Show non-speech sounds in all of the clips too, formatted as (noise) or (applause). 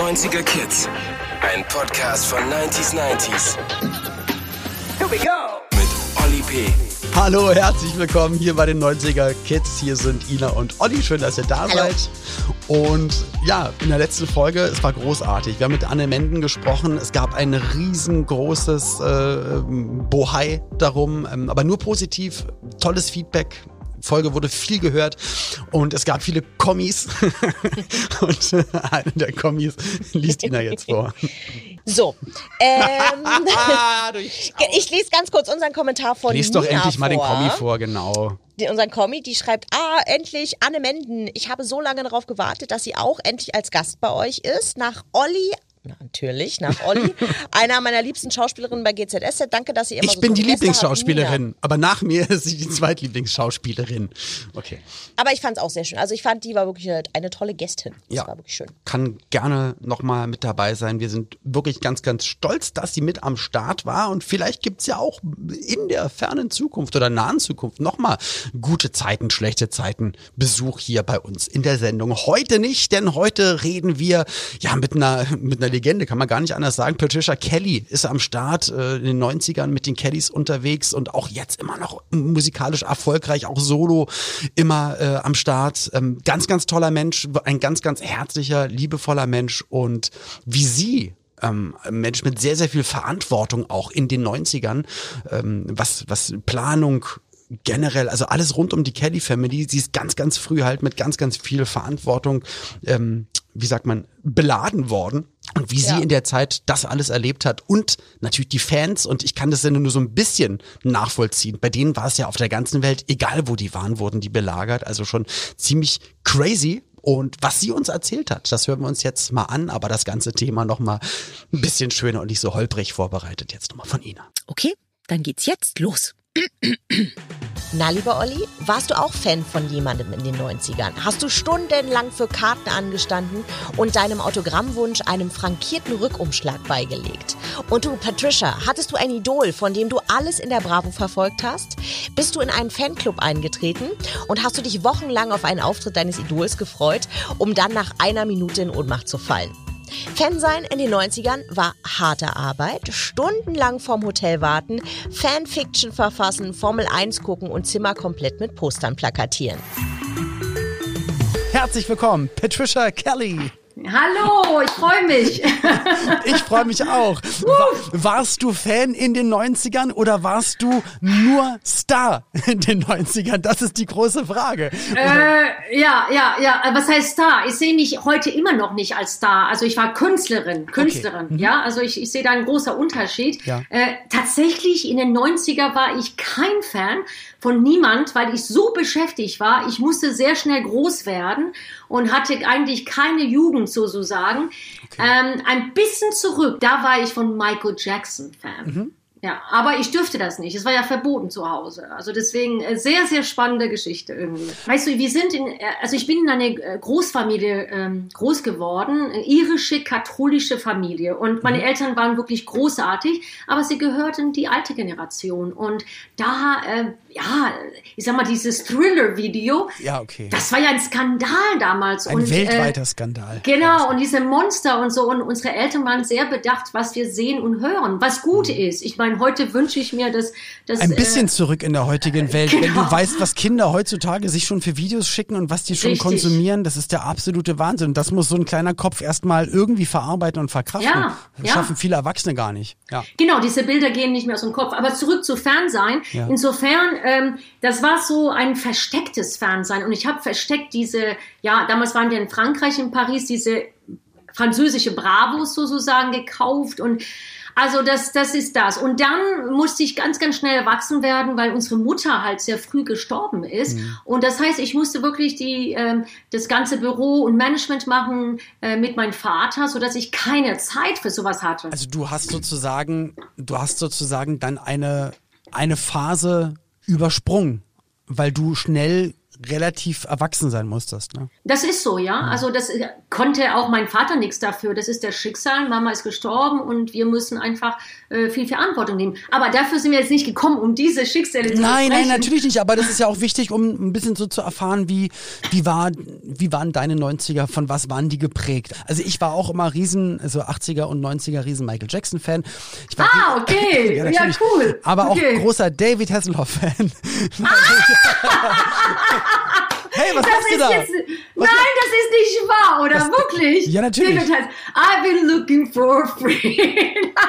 90er Kids. Ein Podcast von 90s 90s. Here we go! Mit Olli P. Hallo, herzlich willkommen hier bei den 90er Kids. Hier sind Ina und Olli. Schön, dass ihr da Hallo. seid. Und ja, in der letzten Folge, es war großartig. Wir haben mit Anne Menden gesprochen. Es gab ein riesengroßes äh, Bohai darum, ähm, aber nur positiv. Tolles Feedback. Folge wurde viel gehört und es gab viele Kommis. (laughs) und äh, eine der Kommis liest Ina jetzt vor. So, ähm, (laughs) (laughs) ich lese ganz kurz unseren Kommentar von Lies doch Nina endlich mal den vor. Kommi vor, genau. Unseren Kommi, die schreibt, ah, endlich Anne Menden. Ich habe so lange darauf gewartet, dass sie auch endlich als Gast bei euch ist. Nach Olli, natürlich, nach Olli, (laughs) einer meiner liebsten Schauspielerinnen bei GZSZ. Danke, dass ihr immer Ich so bin die. Lieblingsschauspielerin, aber nach mir (laughs) ist sie die Zweitlieblingsschauspielerin. Okay. Aber ich fand es auch sehr schön. Also ich fand, die war wirklich eine tolle Gästin. Das Ja. war wirklich schön. Kann gerne nochmal mit dabei sein. Wir sind wirklich ganz, ganz stolz, dass sie mit am Start war. Und vielleicht gibt's ja auch in der fernen Zukunft oder nahen Zukunft nochmal gute Zeiten, schlechte Zeiten Besuch hier bei uns in der Sendung. Heute nicht, denn heute reden wir ja mit einer, mit einer Legende, kann man gar nicht anders sagen. Patricia Kelly ist am Start äh, in den 90ern mit den Kellys unterwegs und auch jetzt immer noch musikalisch erfolgreich, auch solo immer äh, am Start. Ähm, ganz, ganz toller Mensch, ein ganz, ganz herzlicher, liebevoller Mensch und wie sie ähm, Mensch mit sehr, sehr viel Verantwortung auch in den 90ern, ähm, was, was Planung generell, also alles rund um die Kelly Family, sie ist ganz, ganz früh halt mit ganz, ganz viel Verantwortung, ähm, wie sagt man, beladen worden. Und wie Ja. sie in der Zeit das alles erlebt hat und natürlich die Fans und ich kann das ja nur so ein bisschen nachvollziehen. Bei denen war es ja auf der ganzen Welt, egal wo die waren, wurden die belagert. Also schon ziemlich crazy. Und was sie uns erzählt hat, das hören wir uns jetzt mal an, aber das ganze Thema nochmal ein bisschen schöner und nicht so holprig vorbereitet jetzt nochmal von Ina. Okay, dann geht's jetzt los. (clears throat) Na, lieber Olli, warst du auch Fan von jemandem in den 90ern? Hast du stundenlang für Karten angestanden und deinem Autogrammwunsch einem frankierten Rückumschlag beigelegt? Und du, Patricia, hattest du ein Idol, von dem du alles in der Bravo verfolgt hast? Bist du in einen Fanclub eingetreten und hast du dich wochenlang auf einen Auftritt deines Idols gefreut, um dann nach einer Minute in Ohnmacht zu fallen? Fan sein in den 90ern war harte Arbeit, stundenlang vorm Hotel warten, Fanfiction verfassen, Formel 1 gucken und Zimmer komplett mit Postern plakatieren. Herzlich willkommen, Patricia Kelly. Hallo, ich freue mich. (laughs) Ich freue mich auch. Wa warst du Fan in den 90ern oder warst du nur Star in den 90ern? Das ist die große Frage. äh, ja, ja, ja. Was heißt Star? Ich sehe mich heute immer noch nicht als Star. Also ich war Künstlerin, Künstlerin. Ja, also ich, ich sehe da einen großen Unterschied. Ja. Äh, tatsächlich in den 90er war ich kein Fan von niemand, weil ich so beschäftigt war. Ich musste sehr schnell groß werden und hatte eigentlich keine Jugend sozusagen. Ähm, ein bisschen zurück, da war ich von Michael Jackson Fan. Ja, aber ich dürfte das nicht. Es war ja verboten zu Hause. Also deswegen äh, sehr, sehr spannende Geschichte irgendwie. Weißt du, wir sind in, äh, also ich bin in einer äh, Großfamilie ähm, groß geworden, irische katholische Familie. Und meine Eltern waren wirklich großartig, aber sie gehörten die alte Generation. Und da, äh, ja, ich sag mal, dieses Thriller-Video, Ja, okay. das war ja ein Skandal damals. Ein und, äh, weltweiter Skandal. Genau, und diese Monster und so. Und unsere Eltern waren sehr bedacht, was wir sehen und hören, was gut ist. Ich meine, heute wünsche ich mir, dass. dass Ein bisschen äh, zurück in der heutigen Welt. Wenn du genau. weißt, was Kinder heutzutage sich schon für Videos schicken und was die schon Richtig. konsumieren, das ist der absolute Wahnsinn. Und das muss so ein kleiner Kopf erstmal irgendwie verarbeiten und verkraften. Ja, das ja. schaffen viele Erwachsene gar nicht. Ja. Genau, diese Bilder gehen nicht mehr aus dem Kopf. Aber zurück zu Fernsein. Ja. Insofern, ähm, das war so ein verstecktes Fernsein. Und ich habe versteckt diese, ja, damals waren wir in Frankreich, in Paris, diese französische Bravos sozusagen gekauft und also das, das ist das. Und dann musste ich ganz, ganz schnell erwachsen werden, weil unsere Mutter halt sehr früh gestorben ist. Und das heißt, ich musste wirklich die, ähm, das ganze Büro und Management machen äh, mit meinem Vater, so dass ich keine Zeit für sowas hatte. Also du hast sozusagen, du hast sozusagen dann eine, eine Phase übersprungen, weil du schnell relativ erwachsen sein musstest. Ne? Das ist so, ja. Also das äh, konnte auch mein Vater nichts dafür. Das ist der Schicksal. Mama ist gestorben und wir müssen einfach äh, viel Verantwortung nehmen. Aber dafür sind wir jetzt nicht gekommen, um diese Schicksale zu Nein, nein, natürlich nicht. Aber das ist ja auch wichtig, um ein bisschen so zu erfahren, wie, wie, war, wie waren deine 90er, von was waren die geprägt? Also ich war auch immer riesen, also 80er und 90er riesen Michael Jackson-Fan. Ah, okay. (laughs) ja, ja, cool. Aber okay. auch großer David Hasselhoff-Fan. Ah! (laughs) (laughs) hey, was das machst du da? Jetzt, nein, das ist nicht wahr, oder das, wirklich? Ja, natürlich. Heißt, I've been looking for a friend. (laughs)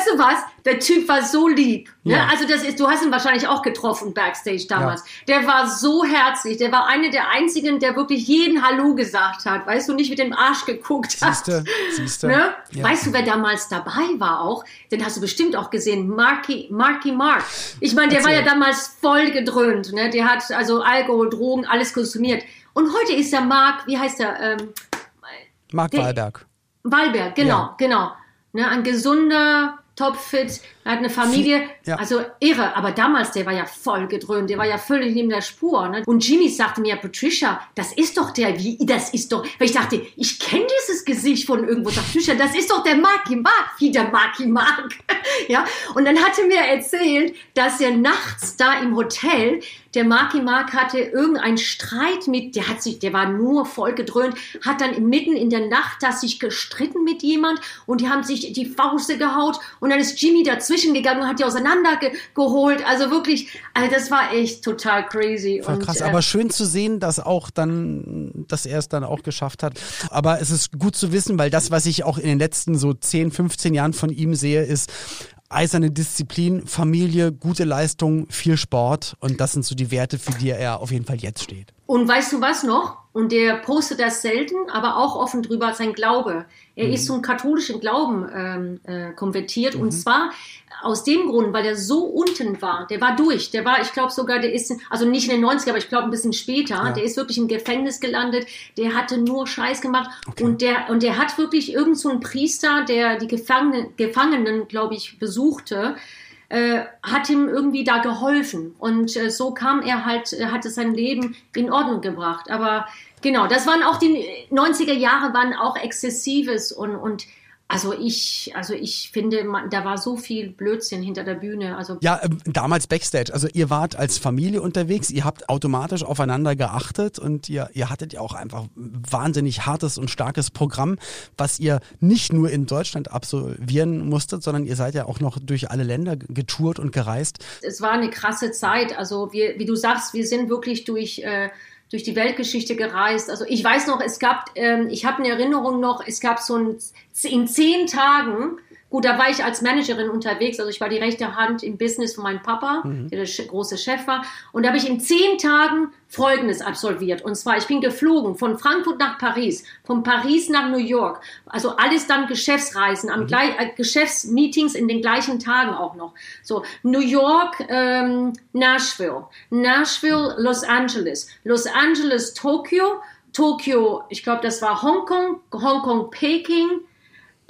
weißt du was? Der Typ war so lieb. Ne? Ja. Also das ist, du hast ihn wahrscheinlich auch getroffen backstage damals. Ja. Der war so herzlich. Der war einer der einzigen, der wirklich jeden Hallo gesagt hat. Weißt du, nicht mit dem Arsch geguckt hat. Siehste, siehste. Ne? Ja. Weißt du, wer damals dabei war auch? Den hast du bestimmt auch gesehen. Marky, Marky Mark. Ich meine, der Erzähl. war ja damals voll gedröhnt. Ne? Der hat also Alkohol, Drogen, alles konsumiert. Und heute ist der Mark, wie heißt der? Ähm, Mark Wahlberg. Wahlberg, genau, genau. Ne, ein gesunder, topfit, er hat eine Familie, ja. also irre. Aber damals, der war ja voll gedröhnt, der war ja völlig neben der Spur. Ne? Und Jimmy sagte mir, Patricia, das ist doch der, wie, das ist doch, weil ich dachte, ich kenne dieses Gesicht von irgendwo. Sagt Patricia, das ist doch der Marky Mark, wie der Marky Mark. (laughs) ja. Und dann hatte mir erzählt, dass er nachts da im Hotel der Marky Mark hatte irgendeinen Streit mit, der hat sich, der war nur voll gedröhnt, hat dann mitten in der Nacht da sich gestritten mit jemand und die haben sich die Fauste gehaut und dann ist Jimmy dazwischen gegangen und hat die auseinandergeholt. Also wirklich, also das war echt total crazy. Voll krass, und, äh, aber schön zu sehen, dass auch dann, dass er es dann auch geschafft hat. Aber es ist gut zu wissen, weil das, was ich auch in den letzten so 10, 15 Jahren von ihm sehe, ist eiserne Disziplin, Familie, gute Leistung, viel Sport und das sind so die Werte, für die er auf jeden Fall jetzt steht. Und weißt du was noch? Und der postet das selten, aber auch offen drüber, sein Glaube. Er mhm. ist zum katholischen Glauben ähm, äh, konvertiert mhm. und zwar aus dem Grund, weil er so unten war. Der war durch. Der war, ich glaube sogar, der ist, also nicht in den 90er, aber ich glaube ein bisschen später. Ja. Der ist wirklich im Gefängnis gelandet. Der hatte nur Scheiß gemacht okay. und der und der hat wirklich irgend so einen Priester, der die Gefangenen, Gefangenen glaube ich, besuchte äh, hat ihm irgendwie da geholfen. Und äh, so kam er halt, er hatte sein Leben in Ordnung gebracht. Aber genau, das waren auch die 90er Jahre, waren auch exzessives und, und also ich, also ich finde, man, da war so viel Blödsinn hinter der Bühne. Also ja, äh, damals Backstage. Also ihr wart als Familie unterwegs, ihr habt automatisch aufeinander geachtet und ihr, ihr hattet ja auch einfach wahnsinnig hartes und starkes Programm, was ihr nicht nur in Deutschland absolvieren musstet, sondern ihr seid ja auch noch durch alle Länder getourt und gereist. Es war eine krasse Zeit. Also wir, wie du sagst, wir sind wirklich durch äh, durch die Weltgeschichte gereist. Also ich weiß noch, es gab, ähm, ich habe eine Erinnerung noch, es gab so ein, in zehn Tagen Gut, da war ich als Managerin unterwegs, also ich war die rechte Hand im Business von meinem Papa, mhm. der der große Chef war. Und da habe ich in zehn Tagen Folgendes absolviert. Und zwar, ich bin geflogen von Frankfurt nach Paris, von Paris nach New York. Also alles dann Geschäftsreisen, am mhm. gleich, äh, Geschäftsmeetings in den gleichen Tagen auch noch. So, New York, ähm, Nashville, Nashville, Los Angeles, Los Angeles, Tokio, Tokio, ich glaube, das war Hongkong, Hongkong, Peking,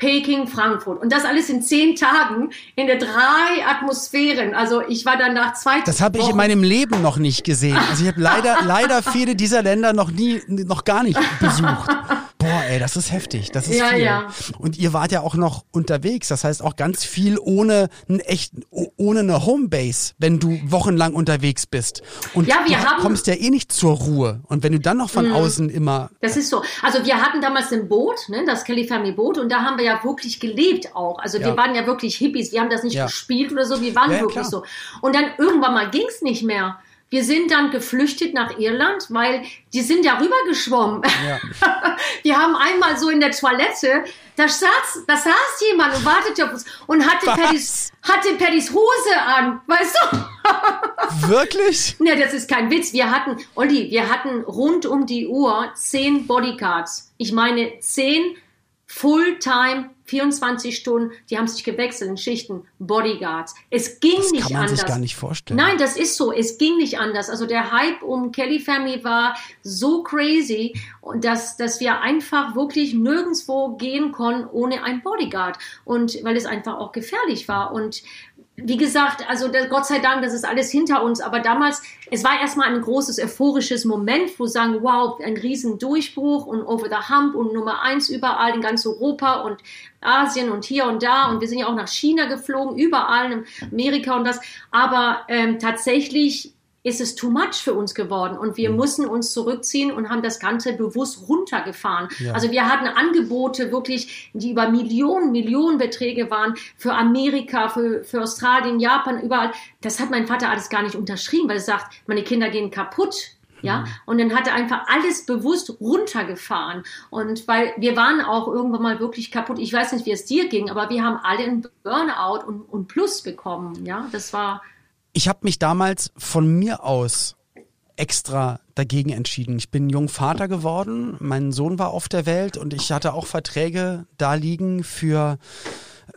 Peking, Frankfurt. Und das alles in zehn Tagen in der drei Atmosphären. Also ich war dann nach zwei Das habe ich in meinem Leben noch nicht gesehen. Also ich habe leider, (laughs) leider viele dieser Länder noch nie, noch gar nicht besucht. Boah, ey, das ist heftig. Das ist ja, viel. Ja. Und ihr wart ja auch noch unterwegs. Das heißt auch ganz viel ohne einen echten, ohne eine Homebase, wenn du wochenlang unterwegs bist. Und ja, wir du haben, kommst ja eh nicht zur Ruhe. Und wenn du dann noch von mh, außen immer. Das ist so. Also wir hatten damals ein Boot, ne, das Kelly Family Boot, und da haben wir ja wirklich gelebt auch. Also ja. wir waren ja wirklich Hippies. Wir haben das nicht gespielt oder so. Wir waren wirklich klar. so. Und dann irgendwann mal ging's nicht mehr. Wir sind dann geflüchtet nach Irland, weil die sind ja rübergeschwommen. Ja. (laughs) Wir haben einmal so in der Toilette, da saß, da saß jemand und wartete auf uns und hatte Paddys, hatte Paddys Hose an, weißt du? (laughs) Wirklich? Ne, das ist kein Witz. Wir hatten, Olli, wir hatten rund um die Uhr zehn Bodyguards. Ich meine, zehn Fulltime 24 Stunden, die haben sich gewechselt in Schichten, Bodyguards. Es ging das nicht anders. kann man anders. sich gar nicht vorstellen. Nein, das ist so. Es ging nicht anders. Also der Hype um Kelly Family war so crazy, dass, dass wir einfach wirklich nirgendwo gehen konnten ohne ein Bodyguard. Und weil es einfach auch gefährlich war. Und wie gesagt, also der, Gott sei Dank, das ist alles hinter uns. Aber damals, es war erstmal ein großes euphorisches Moment, wo sagen, wow, ein riesen Durchbruch und over the hump und Nummer eins überall in ganz Europa und Asien und hier und da. Und wir sind ja auch nach China geflogen, überall in Amerika und das. Aber ähm, tatsächlich ist es too much für uns geworden und wir mhm. mussten uns zurückziehen und haben das Ganze bewusst runtergefahren. Ja. Also wir hatten Angebote wirklich, die über Millionen, Millionenbeträge waren für Amerika, für, für Australien, Japan, überall. Das hat mein Vater alles gar nicht unterschrieben, weil er sagt, meine Kinder gehen kaputt. Ja, mhm. und dann hat er einfach alles bewusst runtergefahren. Und weil wir waren auch irgendwann mal wirklich kaputt. Ich weiß nicht, wie es dir ging, aber wir haben alle einen Burnout und, und Plus bekommen. Ja, das war, ich habe mich damals von mir aus extra dagegen entschieden. Ich bin jung Vater geworden, mein Sohn war auf der Welt und ich hatte auch Verträge da liegen für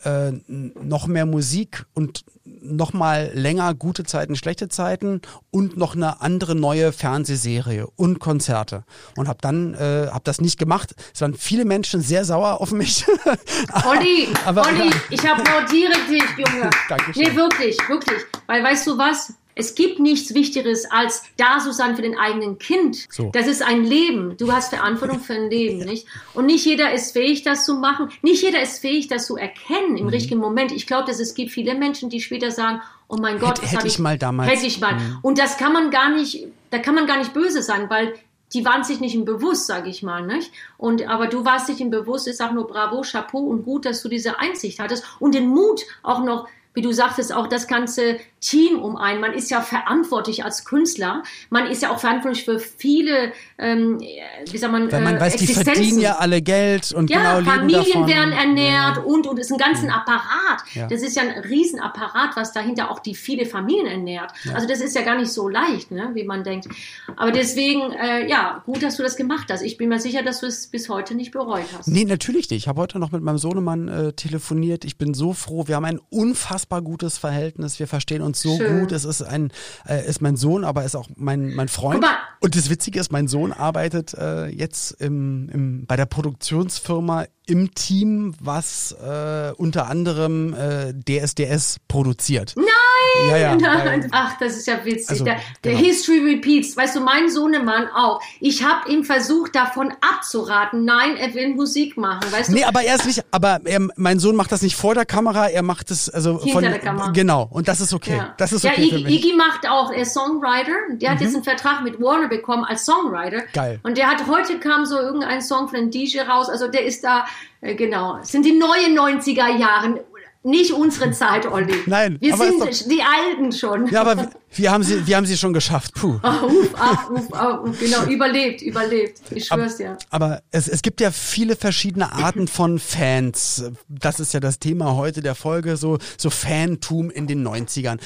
äh, noch mehr Musik und noch mal länger gute Zeiten, schlechte Zeiten und noch eine andere neue Fernsehserie und Konzerte und habe dann äh, habe das nicht gemacht. Es waren viele Menschen sehr sauer auf mich. (laughs) Olli, aber, Olli, ich applaudiere dich, Junge. (laughs) Dankeschön. Nee, wirklich, wirklich, weil weißt du was? Es gibt nichts Wichtigeres, als da zu sein für den eigenen Kind. So. Das ist ein Leben. Du hast Verantwortung für ein Leben, (laughs) ja. nicht? Und nicht jeder ist fähig, das zu machen. Nicht jeder ist fähig, das zu erkennen im mhm. richtigen Moment. Ich glaube, dass es gibt viele Menschen, die später sagen, oh mein Gott, hätte, hätte ich, ich, mal damals. Hätte ich mal. Mhm. Und das kann man gar nicht, da kann man gar nicht böse sein, weil die waren sich nicht im Bewusst, sage ich mal, nicht? Und aber du warst dich im Bewusst. Ich sage nur Bravo, Chapeau und gut, dass du diese Einsicht hattest und den Mut auch noch wie du sagtest, auch das ganze Team um einen. Man ist ja verantwortlich als Künstler. Man ist ja auch verantwortlich für viele, ähm, wie sagt man, Weil man äh, weiß, die verdienen ja alle Geld und ja, genau Familien davon. werden ernährt ja. und und ist ein ganzen Apparat. Ja. Das ist ja ein Riesenapparat, was dahinter auch die viele Familien ernährt. Ja. Also das ist ja gar nicht so leicht, ne, wie man denkt. Aber deswegen, äh, ja, gut, dass du das gemacht hast. Ich bin mir sicher, dass du es bis heute nicht bereut hast. Nee, natürlich nicht. Ich habe heute noch mit meinem Sohnemann äh, telefoniert. Ich bin so froh. Wir haben ein unfassbar gutes Verhältnis. Wir verstehen uns so Schön. gut. Es ist ein, äh, ist mein Sohn, aber ist auch mein, mein Freund. Und das Witzige ist, mein Sohn arbeitet äh, jetzt im, im, bei der Produktionsfirma im Team, was äh, unter anderem äh, DSDS produziert. Nein! Ja, ja, nein. Ach, das ist ja witzig. Also, der, der genau. History repeats. Weißt du, mein Sohnemann auch. Ich habe ihm versucht, davon abzuraten. Nein, er will Musik machen. Weißt du? Nee, aber er ist nicht, aber er, mein Sohn macht das nicht vor der Kamera, er macht es also Hinter von der Kamera. Genau, und das ist okay. Ja. Das ist okay. Ja, Iggy, Iggy macht auch, er ist Songwriter. Der hat mhm. jetzt einen Vertrag mit Warner bekommen als Songwriter. Geil. Und der hat heute kam so irgendein Song von einem DJ raus. Also der ist da äh, genau. Es sind die neuen 90er Jahren. Nicht unsere Zeit, Olli. Nein. Wir sind doch, die Alten schon. Ja, aber wir haben sie, wir haben sie schon geschafft. Puh. Oh, uf, ach, uf, oh, genau, überlebt, überlebt. Ich schwör's dir. Aber, aber es, es gibt ja viele verschiedene Arten von Fans. Das ist ja das Thema heute der Folge, so, so Fantum in den 90ern.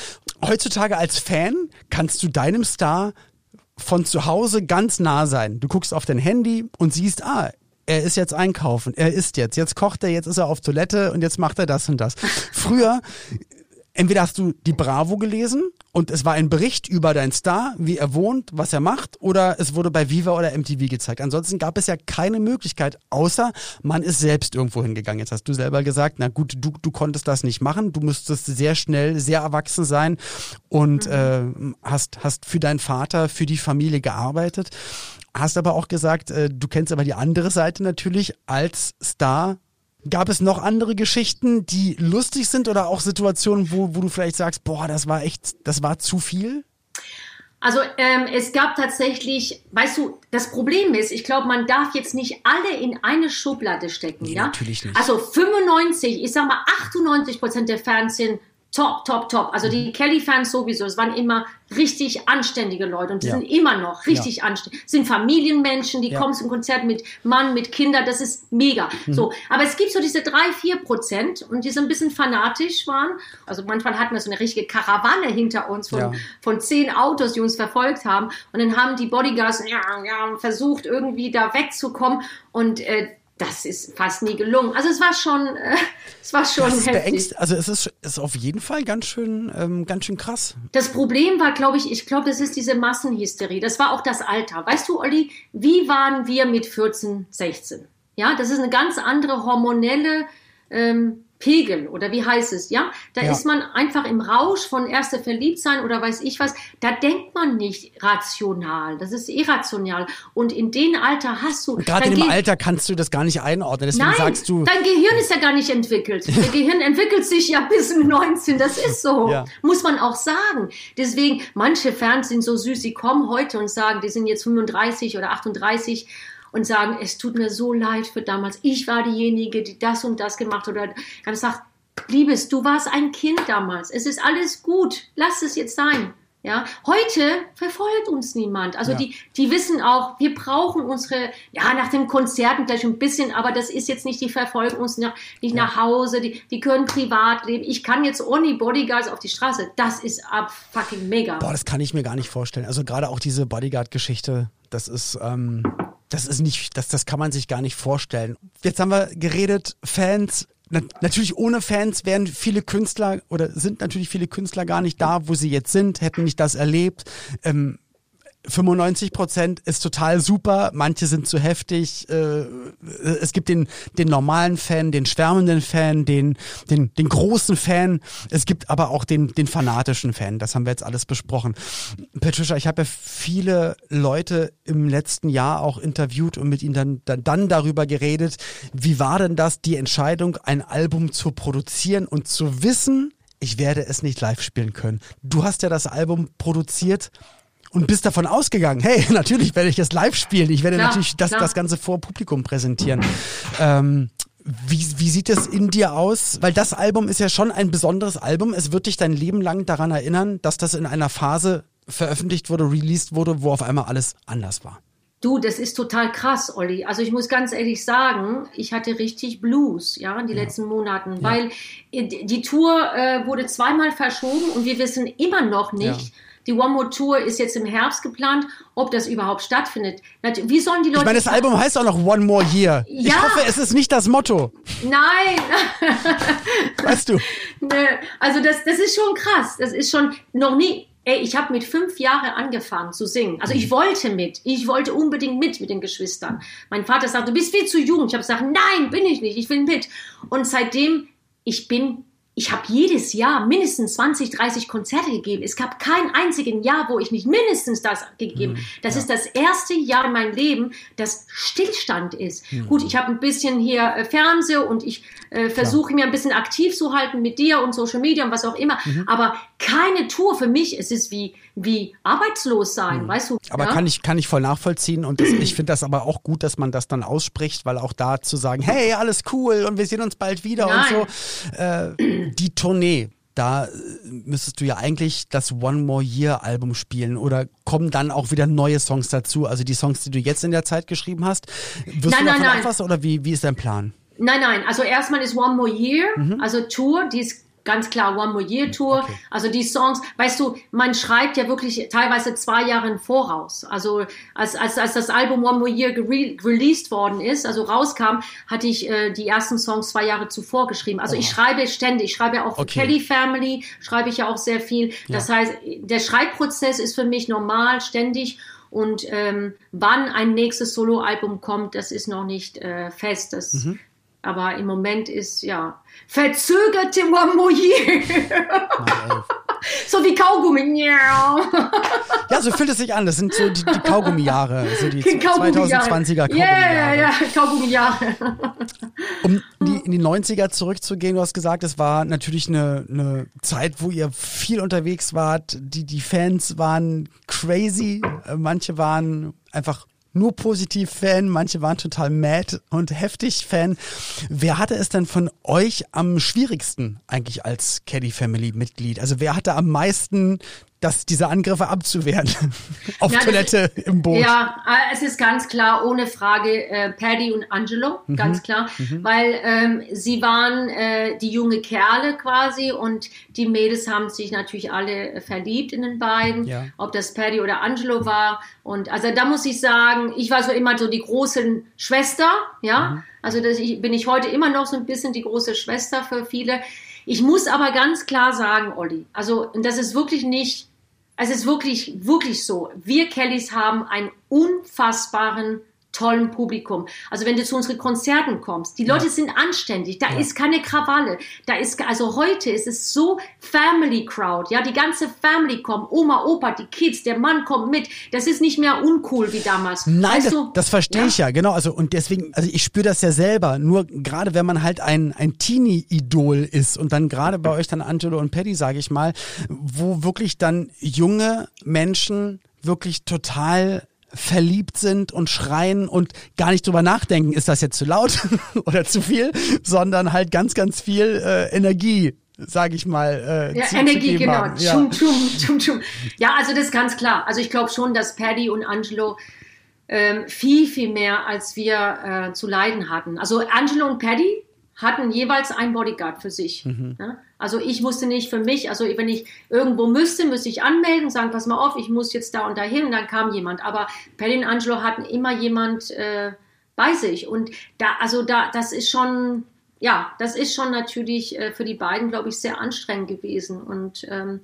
Heutzutage als Fan kannst du deinem Star von zu Hause ganz nah sein. Du guckst auf dein Handy und siehst, ah, er ist jetzt einkaufen, er isst jetzt, jetzt kocht er, jetzt ist er auf Toilette und jetzt macht er das und das. Früher, entweder hast du die Bravo gelesen und es war ein Bericht über deinen Star, wie er wohnt, was er macht, oder es wurde bei Viva oder MTV gezeigt. Ansonsten gab es ja keine Möglichkeit, außer man ist selbst irgendwo hingegangen. Jetzt hast du selber gesagt, na gut, du, du konntest das nicht machen, du müsstest sehr schnell, sehr erwachsen sein und mhm. äh, hast, hast für deinen Vater, für die Familie gearbeitet. Hast aber auch gesagt, äh, du kennst aber die andere Seite natürlich als Star. Gab es noch andere Geschichten, die lustig sind oder auch Situationen, wo, wo du vielleicht sagst, boah, das war echt, das war zu viel? Also ähm, es gab tatsächlich, weißt du, das Problem ist, ich glaube, man darf jetzt nicht alle in eine Schublade stecken, nee, ja? Natürlich nicht. Also 95, ich sag mal 98 Prozent der Fernsehen top, top, top. Also die mhm. Kelly-Fans sowieso, es waren immer richtig anständige Leute und die ja. sind immer noch richtig ja. anständig. Sind Familienmenschen, die ja. kommen zum Konzert mit Mann, mit Kindern, das ist mega. Mhm. So, aber es gibt so diese drei, vier Prozent und die so ein bisschen fanatisch waren. Also manchmal hatten wir so eine richtige Karawane hinter uns von, von zehn Autos, die uns verfolgt haben und dann haben die Bodyguards ja, ja, versucht irgendwie da wegzukommen und äh, das ist fast nie gelungen. Also es war schon, äh, es war schon das heftig. Also es ist, ist auf jeden Fall ganz schön, ähm, ganz schön krass. Das Problem war, glaube ich, ich glaube, das ist diese Massenhysterie. Das war auch das Alter. Weißt du, Olli, wie waren wir mit 14, 16? Ja, das ist eine ganz andere hormonelle ähm, Pegel oder wie heißt es, ja? Da Ja. ist man einfach im Rausch von erster Verliebtsein oder weiß ich was. Da denkt man nicht rational. Das ist irrational. Und in dem Alter hast du. Gerade in dem Alter kannst du das gar nicht einordnen. Deswegen Nein, sagst du, dein Gehirn ist ja gar nicht entwickelt. (laughs) Dein Gehirn entwickelt sich ja bis mit 19. Das ist so. Ja. Muss man auch sagen. Deswegen, manche Fans sind so süß, sie kommen heute und sagen, die sind jetzt 35 oder 38 und sagen, es tut mir so leid für damals. Ich war diejenige, die das und das gemacht hat. Oder ich habe gesagt, Liebes, du warst ein Kind damals. Es ist alles gut. Lass es jetzt sein. Ja, heute verfolgt uns niemand. Also Ja. die, die wissen auch, wir brauchen unsere, ja, nach den Konzerten gleich ein bisschen, aber das ist jetzt nicht, die verfolgen uns nach, nicht nach Hause, die, die können privat leben. Ich kann jetzt ohne Bodyguards auf die Straße. Das ist ab fucking mega. boah, das kann ich mir gar nicht vorstellen. Also gerade auch diese Bodyguard-Geschichte, das ist, ähm, das ist nicht, das, das kann man sich gar nicht vorstellen. Jetzt haben wir geredet, Fans. Na, natürlich ohne Fans wären viele Künstler oder sind natürlich viele Künstler gar nicht da, wo sie jetzt sind, hätten nicht das erlebt. Ähm, 95 Prozent ist total super, manche sind zu heftig. Äh, es gibt den, den normalen Fan, den schwärmenden Fan, den, den, den großen Fan. Es gibt aber auch den, den fanatischen Fan. Das haben wir jetzt alles besprochen. Patricia, ich habe ja viele Leute im letzten Jahr auch interviewt und mit ihnen dann, dann, dann darüber geredet. Wie war denn das, die Entscheidung, ein Album zu produzieren und zu wissen, ich werde es nicht live spielen können. Du hast ja das Album produziert und bist davon ausgegangen, hey, (laughs) natürlich werde ich es live spielen. Ich werde Klar, natürlich das, klar. das Ganze vor Publikum präsentieren. Ähm, wie, wie sieht es in dir aus? Weil das Album ist ja schon ein besonderes Album. Es wird dich dein Leben lang daran erinnern, dass das in einer Phase veröffentlicht wurde, released wurde, wo auf einmal alles anders war. Du, das ist total krass, Olli. Also ich muss ganz ehrlich sagen, ich hatte richtig Blues, ja, in den letzten Monaten, weil äh, die Tour äh, wurde zweimal verschoben und wir wissen immer noch nicht. Ja. Die One More Tour ist jetzt im Herbst geplant, ob das überhaupt stattfindet. Wie sollen die Leute? Ich meine, das Album heißt auch noch One More Year. Ich Ja. hoffe, es ist nicht das Motto. Nein, (laughs) Weißt du? Nö, also das, das ist schon krass. Das ist schon noch nie. Ey, ich habe mit fünf Jahren angefangen zu singen. Also ich wollte mit. Ich wollte unbedingt mit mit den Geschwistern. Mein Vater sagt, du bist viel zu jung. Ich habe gesagt, nein, bin ich nicht. Ich will mit. Und seitdem, ich bin, ich habe jedes Jahr mindestens 20, 30 Konzerte gegeben. Es gab kein einzigen Jahr, wo ich nicht mindestens das gegeben. Das ist das erste Jahr in meinem Leben, das Stillstand ist. Gut, ich habe ein bisschen hier äh, Fernseh und ich äh, versuche mir ein bisschen aktiv zu halten mit dir und Social Media und was auch immer. Aber keine Tour für mich. Es ist wie wie arbeitslos sein, weißt du? Aber ja? kann ich, kann ich voll nachvollziehen und das, ich finde das aber auch gut, dass man das dann ausspricht, weil auch da zu sagen, hey, alles cool und wir sehen uns bald wieder Nein. und so. Äh, die Tournee, da äh, müsstest du ja eigentlich das One More Year Album spielen oder kommen dann auch wieder neue Songs dazu? Also die Songs, die du jetzt in der Zeit geschrieben hast, wirst Nein, du nein, davon nein. was oder wie, wie ist dein Plan? Nein, nein. Also erstmal ist One More Year, Mhm. also Tour, die ist ganz klar One More Year Tour. Okay. Also die Songs, weißt du, man schreibt ja wirklich teilweise zwei Jahre im Voraus. Also als, als, als das Album One More Year gere released worden ist, also rauskam, hatte ich äh, die ersten Songs zwei Jahre zuvor geschrieben. Also ich schreibe ständig, ich schreibe ja auch für Okay. Kelly Family, schreibe ich ja auch sehr viel. Das heißt, der Schreibprozess ist für mich normal, ständig. Und ähm, wann ein nächstes Soloalbum kommt, das ist noch nicht äh, fest. Das, Mhm. Aber im Moment ist ja verzögerte Year. (laughs) so wie Kaugummi. Ja, so fühlt es sich an. Das sind so die, die Kaugummi-Jahre, so die Kaugummi-Jahre. 2020er Ja, Kaugummi-Jahre. ja, ja, Kaugummi-Jahre. Um in die, in die 90er zurückzugehen, du hast gesagt, es war natürlich eine, eine Zeit, wo ihr viel unterwegs wart. Die, die Fans waren crazy. Äh, Manche waren einfach nur positiv Fan, manche waren total mad und heftig Fan. Wer hatte es denn von euch am schwierigsten eigentlich als Caddy Family Mitglied? Also wer hatte am meisten das, diese Angriffe abzuwehren (laughs) auf Ja, Toilette im Boot? Ja, äh, es ist ganz klar, ohne Frage, äh, Paddy und Angelo, Mhm. ganz klar, weil ähm, sie waren äh, die junge Kerle quasi und die Mädels haben sich natürlich alle äh, verliebt in den beiden, Ja. ob das Paddy oder Angelo war. Und also da muss ich sagen, ich war so immer so die große Schwester, ja. Mhm. Also das, ich, bin ich heute immer noch so ein bisschen die große Schwester für viele. Ich muss aber ganz klar sagen, Olli, also und das ist wirklich nicht es ist wirklich, wirklich so. Wir Kellys haben einen unfassbaren, tollen Publikum. Also wenn du zu unseren Konzerten kommst, die Leute ja. sind anständig, da ja. ist keine Krawalle, da ist, also heute ist es so Family Crowd, ja, die ganze Family kommt, Oma, Opa, die Kids, der Mann kommt mit, das ist nicht mehr uncool wie damals. Nein, weißt das, du? das verstehe ja? ich ja, genau, also und deswegen, also ich spüre das ja selber, nur gerade wenn man halt ein, ein Teenie-Idol ist und dann gerade bei euch dann Angelo und Paddy, sage ich mal, wo wirklich dann junge Menschen wirklich total verliebt sind und schreien und gar nicht drüber nachdenken, ist das jetzt zu laut (laughs) oder zu viel, sondern halt ganz, ganz viel äh, Energie sage ich mal. Äh, ja, zu, Energie, zu genau. Ja. Tschum, tschum, tschum, tschum. ja, also das ist ganz klar. Also ich glaube schon, dass Paddy und Angelo ähm, viel, viel mehr als wir äh, zu leiden hatten. Also Angelo und Paddy hatten jeweils ein Bodyguard für sich. Mhm. Ja? Also ich wusste nicht für mich, also wenn ich irgendwo müsste, müsste ich anmelden sagen, pass mal auf, ich muss jetzt da und dahin und dann kam jemand. Aber Paddy und Angelo hatten immer jemand äh, bei sich und da, also da, das ist schon, ja, das ist schon natürlich äh, für die beiden, glaube ich, sehr anstrengend gewesen und ähm,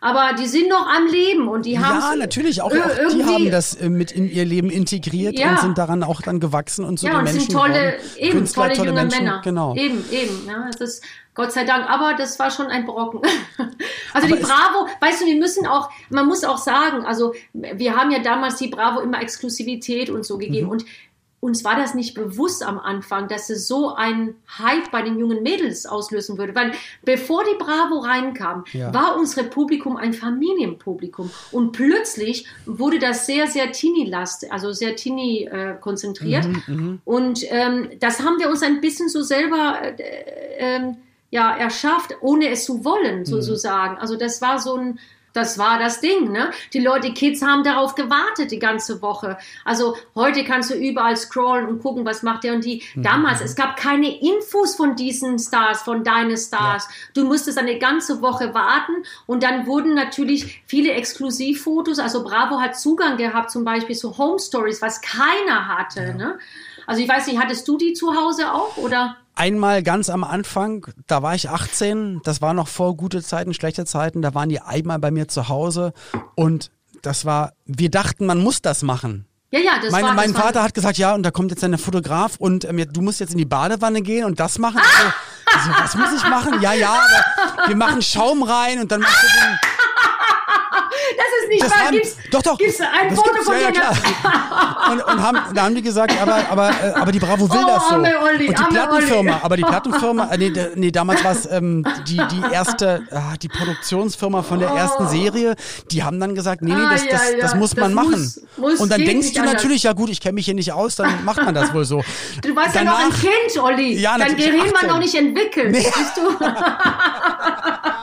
aber die sind noch am Leben und die haben ja natürlich auch, auch die haben das äh, mit in ihr Leben integriert ja. und sind daran auch dann gewachsen und so ja, die Menschen sind tolle, eben Künstler, tolle, tolle junge Menschen, Männer, genau. eben, eben, ja, das ist Gott sei Dank, aber das war schon ein Brocken. (laughs) Also aber die Bravo, weißt du, wir müssen auch, man muss auch sagen, also wir haben ja damals die Bravo immer Exklusivität und so gegeben mhm. und uns war das nicht bewusst am Anfang, dass es so ein Hype bei den jungen Mädels auslösen würde. Weil bevor die Bravo reinkam, ja. war unser Publikum ein Familienpublikum. Und plötzlich wurde das sehr, sehr Teenie-last, also sehr Teenie äh, konzentriert. Mhm, mhm, und ähm, das haben wir uns ein bisschen so selber äh, äh, ja, erschafft, ohne es zu wollen, mhm. sozusagen. Also das war so ein das war das Ding, ne? Die Leute, die Kids haben darauf gewartet die ganze Woche. Also heute kannst du überall scrollen und gucken, was macht der und die. Mhm. Damals, es gab keine Infos von diesen Stars, von deinen Stars. Ja. Du musstest eine ganze Woche warten und dann wurden natürlich viele Exklusivfotos. Also Bravo hat Zugang gehabt, zum Beispiel zu Home Stories, was keiner hatte, ja. ne? Also ich weiß nicht, hattest du die zu Hause auch oder? Einmal ganz am Anfang, da war ich 18, das war noch vor gute Zeiten, schlechte Zeiten, da waren die einmal bei mir zu Hause und das war, wir dachten, man muss das machen. Ja, ja, das Meine, war, mein das Vater war, hat gesagt, ja, und da kommt jetzt ein Fotograf und ähm, du musst jetzt in die Badewanne gehen und das machen. Also, also, (laughs) was muss ich machen? Ja, ja, aber wir machen Schaum rein und dann machst du den das ist nicht das wahr. Gibt's, doch, doch. Gibt's ein Foto von ja, dir? Ja, und, und haben, da haben die gesagt, aber, aber, äh, aber die Bravo will oh, das so. Olli, und die Plattenfirma, Olli. aber die Plattenfirma, äh, nee, nee damals war es ähm, die, die erste, äh, die Produktionsfirma von der ersten oh. Serie, die haben dann gesagt, nee, nee, das, das, das, das muss man das machen. Muss, muss und dann denkst du natürlich, ja gut, ich kenne mich hier nicht aus, dann macht man das wohl so. Du warst Danach, ja noch ein Kind, Olli. Ja, Dein Gehirn war noch nicht entwickelt, nee. siehst du? (laughs)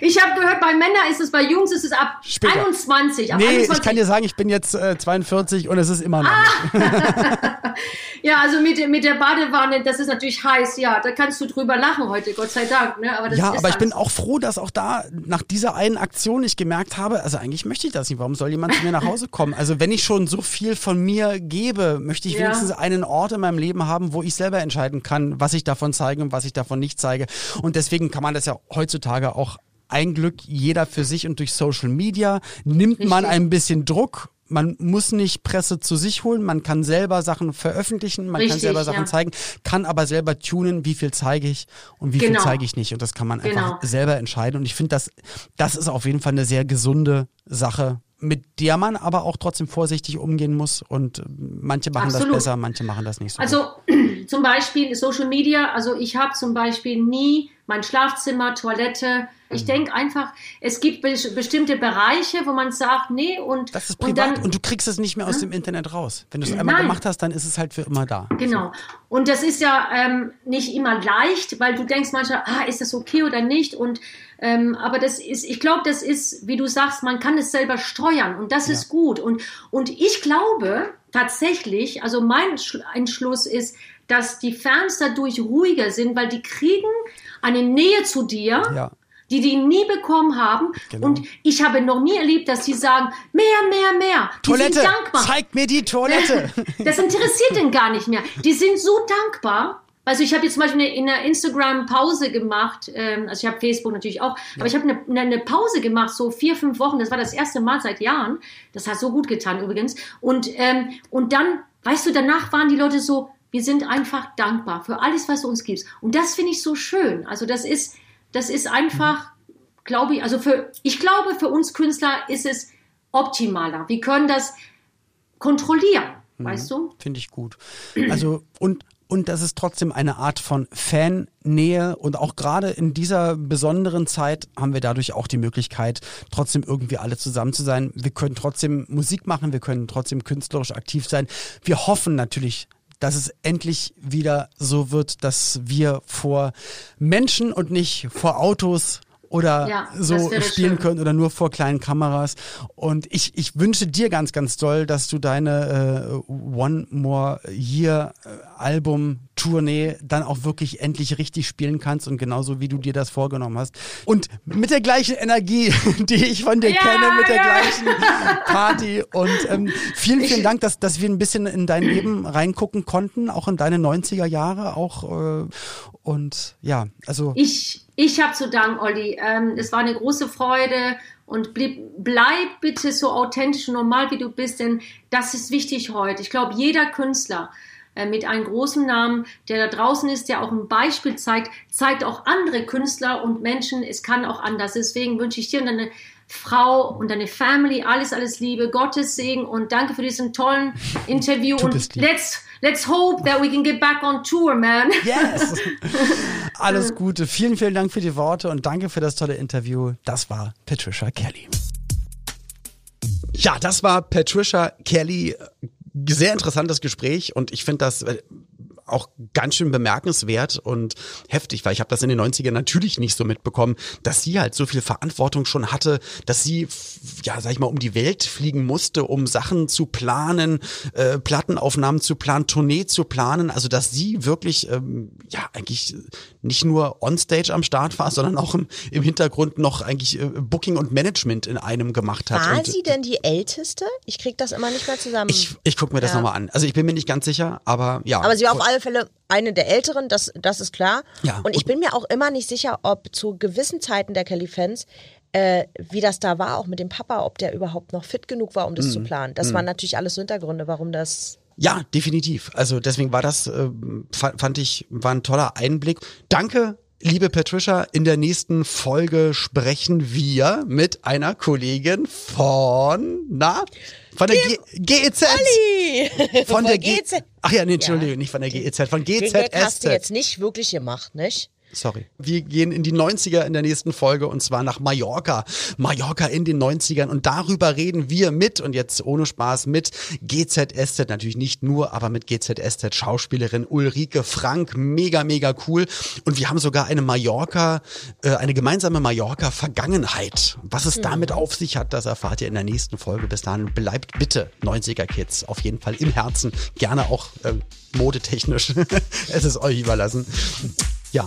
Ich habe gehört, bei Männern ist es, bei Jungs ist es ab Später. 21. Ab nee, 21. ich kann dir sagen, ich bin jetzt äh, 42 und es ist immer noch. Ah. (laughs) ja, also mit, mit der Badewanne, das ist natürlich heiß, ja. Da kannst du drüber lachen heute, Gott sei Dank. Ne? Aber ja, aber ich bin auch froh, dass auch da nach dieser einen Aktion ich gemerkt habe, also eigentlich möchte ich das nicht. Warum soll jemand zu mir nach Hause kommen? Also wenn ich schon so viel von mir gebe, möchte ich ja. wenigstens einen Ort in meinem Leben haben, wo ich selber entscheiden kann, was ich davon zeige und was ich davon nicht zeige. Und deswegen kann man das ja heutzutage auch ein Glück jeder für sich und durch Social Media nimmt Richtig. man ein bisschen Druck. Man muss nicht Presse zu sich holen, man kann selber Sachen veröffentlichen, man Richtig, kann selber Sachen ja. zeigen, kann aber selber tunen, wie viel zeige ich und wie genau. viel zeige ich nicht. Und das kann man genau. einfach selber entscheiden. Und ich finde, das, das ist auf jeden Fall eine sehr gesunde Sache, mit der man aber auch trotzdem vorsichtig umgehen muss. Und manche machen Absolut. das besser, manche machen das nicht so. Also gut. (clears throat) zum Beispiel Social Media, also ich habe zum Beispiel nie mein Schlafzimmer, Toilette. Ich mhm. denke einfach, es gibt be bestimmte Bereiche, wo man sagt, nee, und. Das ist privat und, dann, und du kriegst es nicht mehr aus hm? dem Internet raus. Wenn du es einmal Nein. gemacht hast, dann ist es halt für immer da. Genau. Und das ist ja ähm, nicht immer leicht, weil du denkst manchmal, ah, ist das okay oder nicht? Und ähm, aber das ist, ich glaube, das ist, wie du sagst, man kann es selber steuern und das ja. ist gut. Und, und ich glaube tatsächlich, also mein Entschluss ist, dass die Fans dadurch ruhiger sind, weil die kriegen eine Nähe zu dir. Ja die die nie bekommen haben. Genau. Und ich habe noch nie erlebt, dass sie sagen, mehr, mehr, mehr. Die Toilette, sind dankbar. zeig mir die Toilette. (laughs) Das interessiert den gar nicht mehr. Die sind so dankbar. Also ich habe jetzt zum Beispiel eine, in einer Instagram-Pause gemacht, ähm, also ich habe Facebook natürlich auch, ja. aber ich habe eine, eine, Pause gemacht, so vier, fünf Wochen, das war das erste Mal seit Jahren, das hat so gut getan übrigens. Und, ähm, und dann weißt du, danach waren die Leute so, wir sind einfach dankbar für alles, was du uns gibst. Und das finde ich so schön. Also das ist, das ist einfach, glaube ich, also für, ich glaube, für uns Künstler ist es optimaler. Wir können das kontrollieren, mhm. weißt du? Finde ich gut. Also, und und das ist trotzdem eine Art von Fannähe und auch gerade in dieser besonderen Zeit haben wir dadurch auch die Möglichkeit, trotzdem irgendwie alle zusammen zu sein. Wir können trotzdem Musik machen, wir können trotzdem künstlerisch aktiv sein. Wir hoffen natürlich, dass es endlich wieder so wird, dass wir vor Menschen und nicht vor Autos oder ja, so spielen schön. können oder nur vor kleinen Kameras. Und ich, ich wünsche dir ganz, ganz doll, dass du deine äh, One More Year äh, Album Tournee dann auch wirklich endlich richtig spielen kannst und genauso wie du dir das vorgenommen hast. Und mit der gleichen Energie, (laughs) die ich von dir ja, kenne, mit der ja. gleichen Party. Und ähm, vielen, vielen Dank, dass, dass wir ein bisschen in dein Leben reingucken konnten, auch in deine 90er Jahre auch. Äh, und ja, also. Ich, ich habe zu danken, Olli. Ähm, es war eine große Freude und bleib, bleib bitte so authentisch und normal, wie du bist, denn das ist wichtig heute. Ich glaube, jeder Künstler äh, mit einem großen Namen, der da draußen ist, der auch ein Beispiel zeigt, zeigt auch andere Künstler und Menschen, es kann auch anders. Deswegen wünsche ich dir und deine Frau und deine Family alles, alles Liebe, Gottes Segen und danke für diesen tollen Interview und let's let's hope that we can get back on tour, man. (laughs) Yes. (laughs) Alles Gute. Vielen, vielen Dank für die Worte und danke für das tolle Interview. Das war Patricia Kelly. Ja, das war Patricia Kelly sehr interessantes Gespräch und ich finde das äh, auch ganz schön bemerkenswert und heftig, weil ich habe das in den 90ern natürlich nicht so mitbekommen, dass sie halt so viel Verantwortung schon hatte, dass sie, ja, sag ich mal, um die Welt fliegen musste, um Sachen zu planen, äh, Plattenaufnahmen zu planen, Tournee zu planen, also dass sie wirklich, ähm, ja, eigentlich nicht nur onstage am Start war, sondern auch im, im Hintergrund noch eigentlich äh, Booking und Management in einem gemacht hat. War und, sie denn die Älteste? Ich krieg das immer nicht mehr zusammen. Ich, ich gucke mir das ja. nochmal an. Also ich bin mir nicht ganz sicher, aber ja. Aber sie war auf alle Fälle eine der Älteren, das, das ist klar. Ja, und ich bin mir auch immer nicht sicher, ob zu gewissen Zeiten der Kelly-Fans äh, wie das da war, auch mit dem Papa, ob der überhaupt noch fit genug war, um das mm. zu planen. Das mm. waren natürlich alles so Hintergründe, warum das ja, definitiv. Also deswegen war das, äh, fand ich, war ein toller Einblick. Danke Liebe Patricia, in der nächsten Folge sprechen wir mit einer Kollegin von, na, von der G GEZ. Olli. Von der GEZ. Ach ja, nee, Entschuldigung, ja. nicht von der GEZ, von GZSZ. Den hast du jetzt nicht wirklich gemacht, nicht? Sorry. Wir gehen in die 90er in der nächsten Folge und zwar nach Mallorca. Mallorca in den 90ern und darüber reden wir mit und jetzt ohne Spaß mit GZSZ, natürlich nicht nur, aber mit GZSZ Schauspielerin Ulrike Frank. Mega, mega cool. Und wir haben sogar eine Mallorca, äh, eine gemeinsame Mallorca Vergangenheit. Was es mhm. damit auf sich hat, das erfahrt ihr in der nächsten Folge. Bis dahin bleibt bitte 90er Kids auf jeden Fall im Herzen. Gerne auch äh, modetechnisch. (laughs) es ist euch überlassen. Ja,